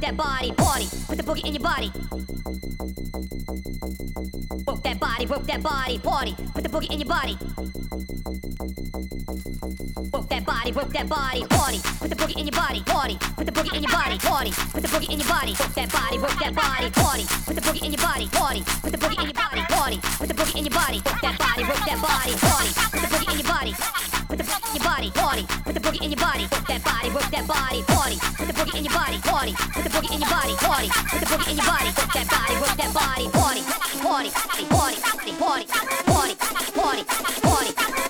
that body, party. Put the boogie in your body. Work that body, work that body, party. Put the boogie in your body. work that body, party. Put the boogie in your body, party. Put the boogie in your body, party. Put the boogie in your body, work that body, work that body, party. Put the boogie in your body, party. Put the boogie in your body, party. Put the boogie in your body, work that body, work that body, party. Put the boogie in your body. Put the boogie in your body, party. Put the boogie in your body, work that body, work that body, party. Put the boogie in your body, party. Put the boogie in your body, party. Put the boogie in your body, work that body, work that body, party. Party, party, party, party, party, party, party, party.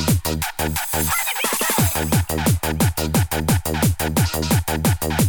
Fala, Vitor!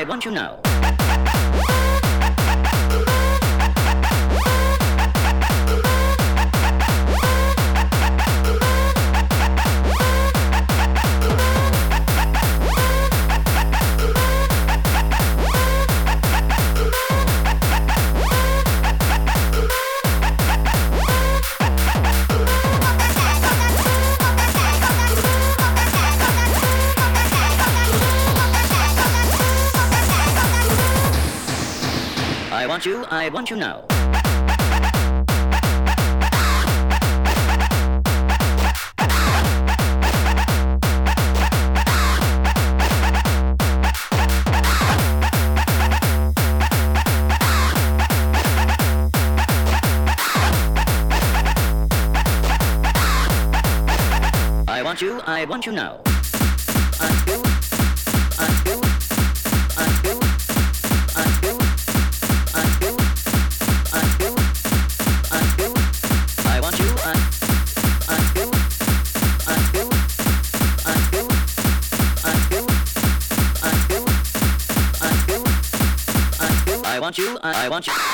why, won't you know? I want you now. I want you, I want you now. I do. launch.